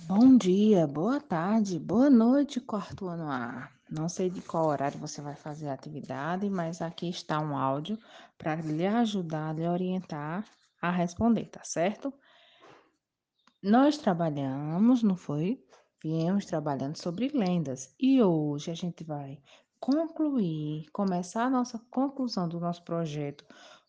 Bom dia, boa tarde, boa noite, quarto ano A. Não sei de qual horário você vai fazer a atividade, mas aqui está um áudio para lhe ajudar, lhe orientar a responder, tá certo? Nós trabalhamos, não foi? Viemos trabalhando sobre lendas e hoje a gente vai concluir, começar a nossa conclusão do nosso projeto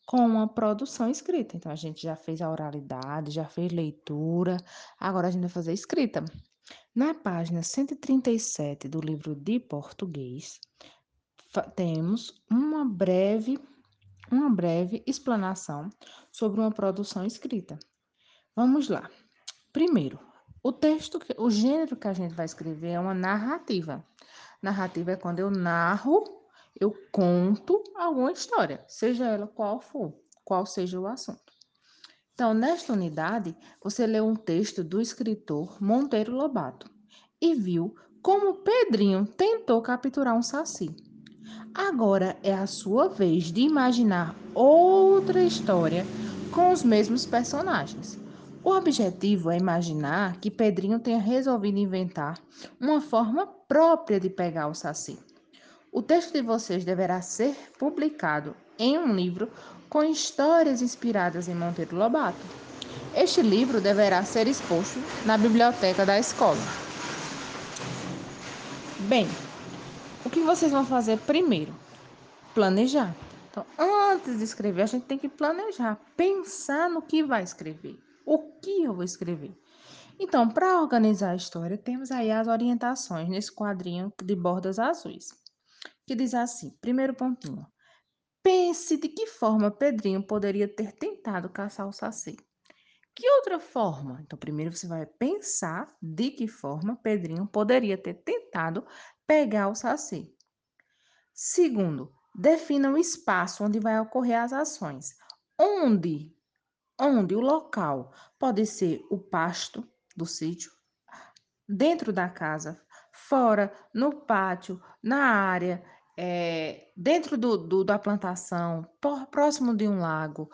com uma produção escrita. Então a gente já fez a oralidade, já fez leitura, agora a gente vai fazer escrita. Na página 137 do livro de português, temos uma breve, uma breve explanação sobre uma produção escrita. Vamos lá. Primeiro, o texto, o gênero que a gente vai escrever é uma narrativa. Narrativa é quando eu narro, eu conto alguma história, seja ela qual for, qual seja o assunto. Então, nesta unidade, você leu um texto do escritor Monteiro Lobato e viu como Pedrinho tentou capturar um saci. Agora é a sua vez de imaginar outra história com os mesmos personagens. O objetivo é imaginar que Pedrinho tenha resolvido inventar uma forma própria de pegar o saci. O texto de vocês deverá ser publicado em um livro com histórias inspiradas em Monteiro Lobato. Este livro deverá ser exposto na biblioteca da escola. Bem, o que vocês vão fazer primeiro? Planejar. Então, antes de escrever, a gente tem que planejar, pensar no que vai escrever o que eu vou escrever. Então, para organizar a história, temos aí as orientações nesse quadrinho de bordas azuis, que diz assim: primeiro pontinho. Pense de que forma Pedrinho poderia ter tentado caçar o saci. Que outra forma? Então, primeiro você vai pensar de que forma Pedrinho poderia ter tentado pegar o saci. Segundo, defina o espaço onde vai ocorrer as ações. Onde onde o local pode ser o pasto do sítio, dentro da casa, fora, no pátio, na área, é, dentro do, do, da plantação, por, próximo de um lago,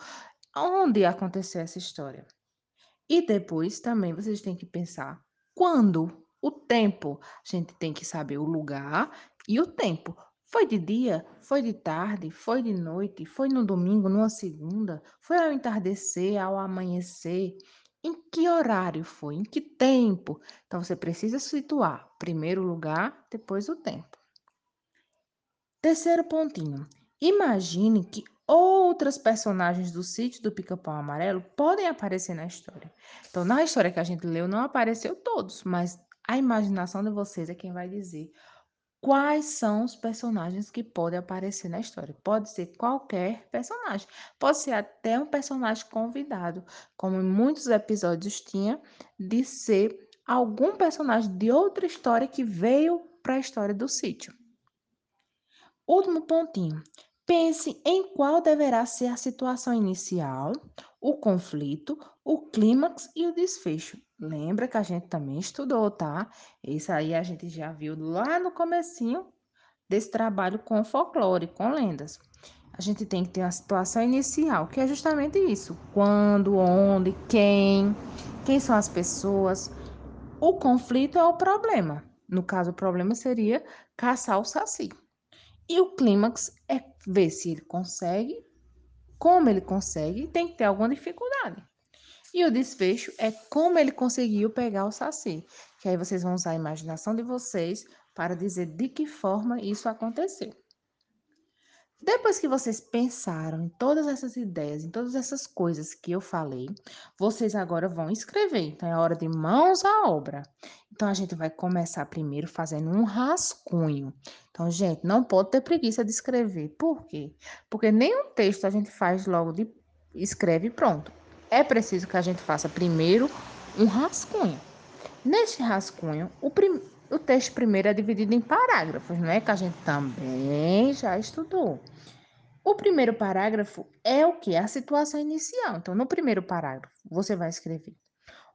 onde aconteceu essa história. E depois também vocês têm que pensar quando, o tempo. A gente tem que saber o lugar e o tempo. Foi de dia, foi de tarde, foi de noite, foi no domingo, numa segunda, foi ao entardecer, ao amanhecer. Em que horário foi? Em que tempo? Então você precisa situar primeiro o lugar, depois o tempo. Terceiro pontinho. Imagine que outras personagens do sítio do Pica-Pau Amarelo podem aparecer na história. Então, na história que a gente leu, não apareceu todos, mas a imaginação de vocês é quem vai dizer quais são os personagens que podem aparecer na história. Pode ser qualquer personagem, pode ser até um personagem convidado, como em muitos episódios tinha, de ser algum personagem de outra história que veio para a história do sítio. Último pontinho. Pense em qual deverá ser a situação inicial, o conflito, o clímax e o desfecho. Lembra que a gente também estudou, tá? Isso aí a gente já viu lá no comecinho desse trabalho com folclore, com lendas. A gente tem que ter uma situação inicial, que é justamente isso: quando, onde, quem, quem são as pessoas. O conflito é o problema. No caso, o problema seria caçar o saci. E o clímax é ver se ele consegue como ele consegue, tem que ter alguma dificuldade. E o desfecho é como ele conseguiu pegar o saci. Que aí vocês vão usar a imaginação de vocês para dizer de que forma isso aconteceu. Depois que vocês pensaram em todas essas ideias, em todas essas coisas que eu falei, vocês agora vão escrever. Então é hora de mãos à obra. Então a gente vai começar primeiro fazendo um rascunho. Então, gente, não pode ter preguiça de escrever. Por quê? Porque nenhum texto a gente faz logo de escreve e pronto. É preciso que a gente faça primeiro um rascunho. Neste rascunho, o primeiro o texto primeiro é dividido em parágrafos, não é? Que a gente também já estudou. O primeiro parágrafo é o que? A situação inicial. Então, no primeiro parágrafo, você vai escrever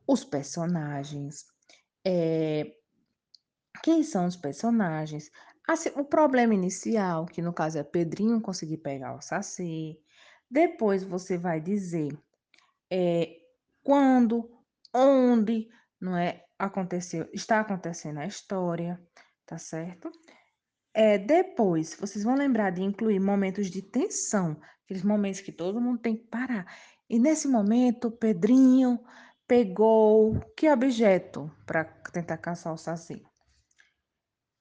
os personagens, é, quem são os personagens, o problema inicial, que no caso é Pedrinho conseguir pegar o Saci. Depois você vai dizer é, quando, onde, não é? Aconteceu, está acontecendo a história, tá certo? É, depois, vocês vão lembrar de incluir momentos de tensão, aqueles momentos que todo mundo tem que parar. E nesse momento, Pedrinho pegou que objeto para tentar caçar o saci?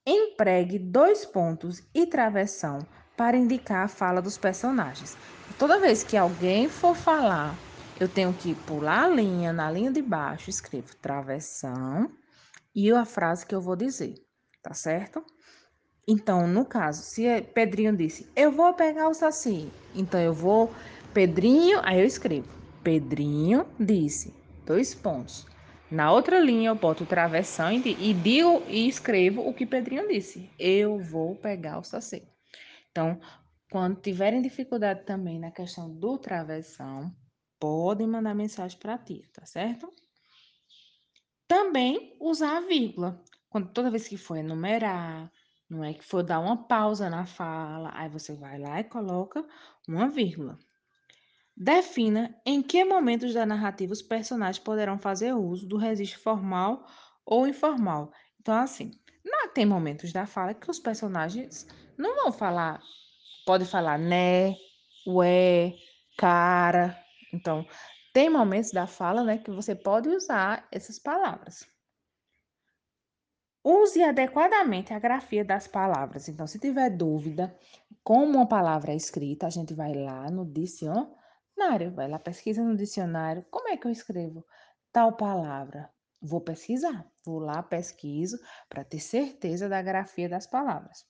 Empregue dois pontos e travessão para indicar a fala dos personagens. Toda vez que alguém for falar, eu tenho que pular a linha, na linha de baixo, escrevo travessão e a frase que eu vou dizer, tá certo? Então, no caso, se é Pedrinho disse, eu vou pegar o saci, então eu vou, Pedrinho, aí eu escrevo, Pedrinho disse, dois pontos. Na outra linha eu boto travessão e, e digo e escrevo o que Pedrinho disse, eu vou pegar o saci. Então, quando tiverem dificuldade também na questão do travessão, podem mandar mensagem para ti, tá certo? Também usar a vírgula. Quando toda vez que for enumerar, não é que for dar uma pausa na fala, aí você vai lá e coloca uma vírgula. Defina em que momentos da narrativa os personagens poderão fazer uso do registro formal ou informal. Então, assim, não tem momentos da fala que os personagens não vão falar, pode falar né, ué, cara. Então, tem momentos da fala, né, que você pode usar essas palavras. Use adequadamente a grafia das palavras. Então, se tiver dúvida como uma palavra é escrita, a gente vai lá no dicionário, vai lá, pesquisa no dicionário, como é que eu escrevo tal palavra? Vou pesquisar, vou lá, pesquiso, para ter certeza da grafia das palavras.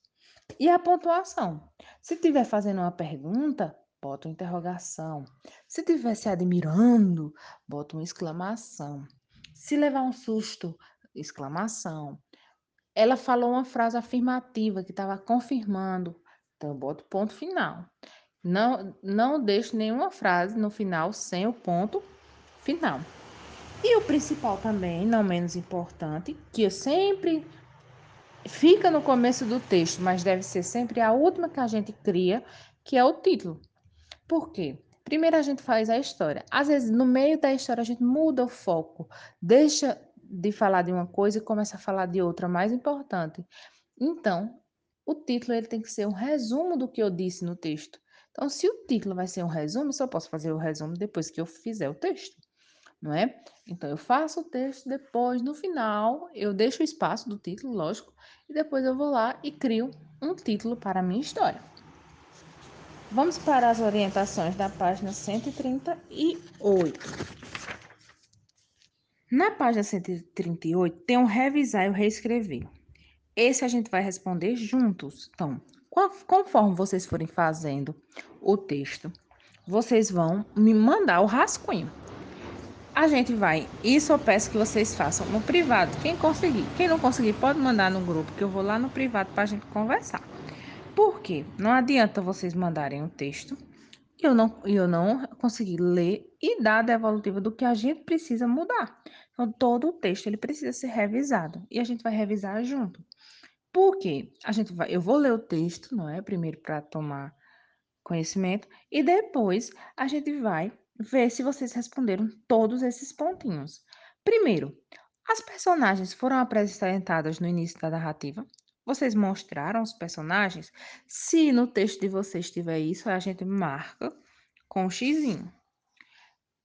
E a pontuação? Se estiver fazendo uma pergunta, bota uma interrogação. Se estiver se admirando, bota uma exclamação. Se levar um susto, exclamação. Ela falou uma frase afirmativa que estava confirmando. Então, eu boto ponto final. Não, não deixo nenhuma frase no final sem o ponto final. E o principal também, não menos importante, que sempre fica no começo do texto, mas deve ser sempre a última que a gente cria, que é o título. Por quê? Primeiro a gente faz a história. Às vezes, no meio da história, a gente muda o foco, deixa de falar de uma coisa e começa a falar de outra mais importante. Então, o título ele tem que ser um resumo do que eu disse no texto. Então, se o título vai ser um resumo, só posso fazer o resumo depois que eu fizer o texto, não é? Então, eu faço o texto, depois, no final, eu deixo o espaço do título, lógico, e depois eu vou lá e crio um título para a minha história. Vamos para as orientações da página 138. Na página 138 tem um revisar e o reescrever. Esse a gente vai responder juntos. Então, conforme vocês forem fazendo o texto, vocês vão me mandar o rascunho. A gente vai, isso eu peço que vocês façam no privado, quem conseguir. Quem não conseguir, pode mandar no grupo, que eu vou lá no privado para a gente conversar. Por quê? Não adianta vocês mandarem um texto e eu não, eu não consegui ler e dar a devolutiva do que a gente precisa mudar. Então, todo o texto ele precisa ser revisado e a gente vai revisar junto. Por quê? A gente vai, eu vou ler o texto, não é? Primeiro para tomar conhecimento e depois a gente vai ver se vocês responderam todos esses pontinhos. Primeiro, as personagens foram apresentadas no início da narrativa. Vocês mostraram os personagens? Se no texto de vocês tiver isso, a gente marca com um xizinho.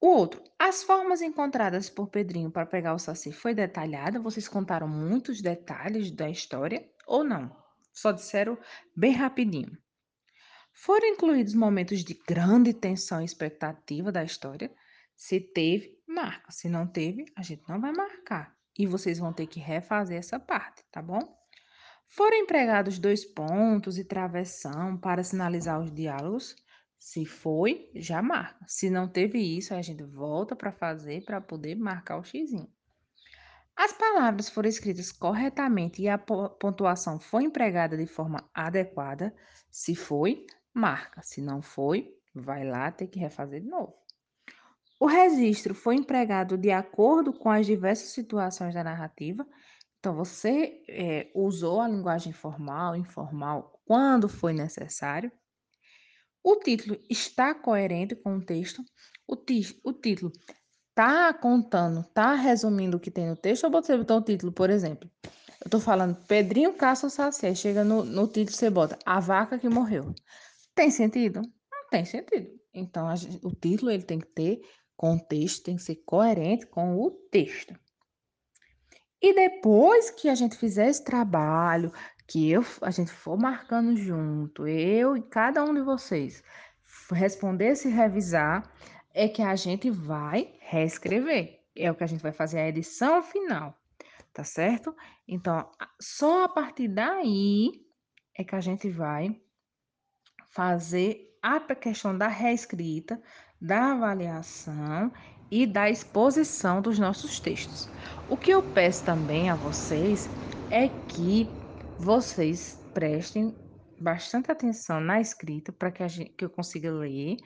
O outro, as formas encontradas por Pedrinho para pegar o Saci foi detalhada? Vocês contaram muitos detalhes da história ou não? Só disseram bem rapidinho. Foram incluídos momentos de grande tensão e expectativa da história? Se teve, marca. Se não teve, a gente não vai marcar. E vocês vão ter que refazer essa parte, tá bom? Foram empregados dois pontos e travessão para sinalizar os diálogos? Se foi, já marca. Se não teve isso, a gente volta para fazer para poder marcar o xizinho. As palavras foram escritas corretamente e a pontuação foi empregada de forma adequada. Se foi, marca. Se não foi, vai lá ter que refazer de novo. O registro foi empregado de acordo com as diversas situações da narrativa. Então, você é, usou a linguagem formal, informal, quando foi necessário. O título está coerente com o texto. O, o título tá contando, tá resumindo o que tem no texto, ou você botou o título, por exemplo. Eu tô falando Pedrinho caça o saci, aí chega no, no título você bota A Vaca que Morreu. Tem sentido? Não tem sentido. Então, o título ele tem que ter contexto, tem que ser coerente com o texto. E depois que a gente fizer esse trabalho, que eu, a gente for marcando junto, eu e cada um de vocês, responder se revisar, é que a gente vai reescrever. É o que a gente vai fazer a edição final, tá certo? Então, só a partir daí é que a gente vai fazer a questão da reescrita, da avaliação e da exposição dos nossos textos. O que eu peço também a vocês é que vocês prestem bastante atenção na escrita para que, a que eu consiga ler,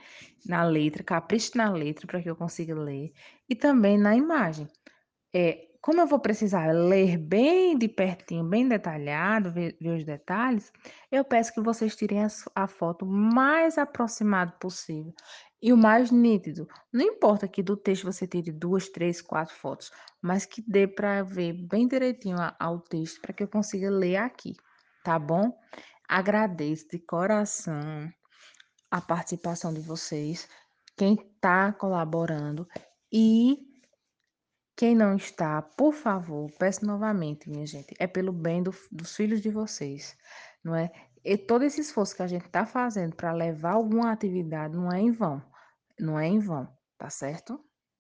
na letra, capriche na letra para que eu consiga ler, e também na imagem. É, como eu vou precisar ler bem de pertinho, bem detalhado, ver, ver os detalhes, eu peço que vocês tirem as- a, foto mais aproximado possível e o mais nítido. Não importa que do texto você tire duas, três, quatro fotos, mas que dê para ver bem direitinho ao texto para que eu consiga ler aqui, tá bom? Agradeço de coração a participação de vocês, quem está colaborando e quem não está, por favor, peço novamente, minha gente, é pelo bem do- dos filhos de vocês, não é? E todo esse esforço que a gente está fazendo para levar alguma atividade não é em vão, não é em vão, tá certo?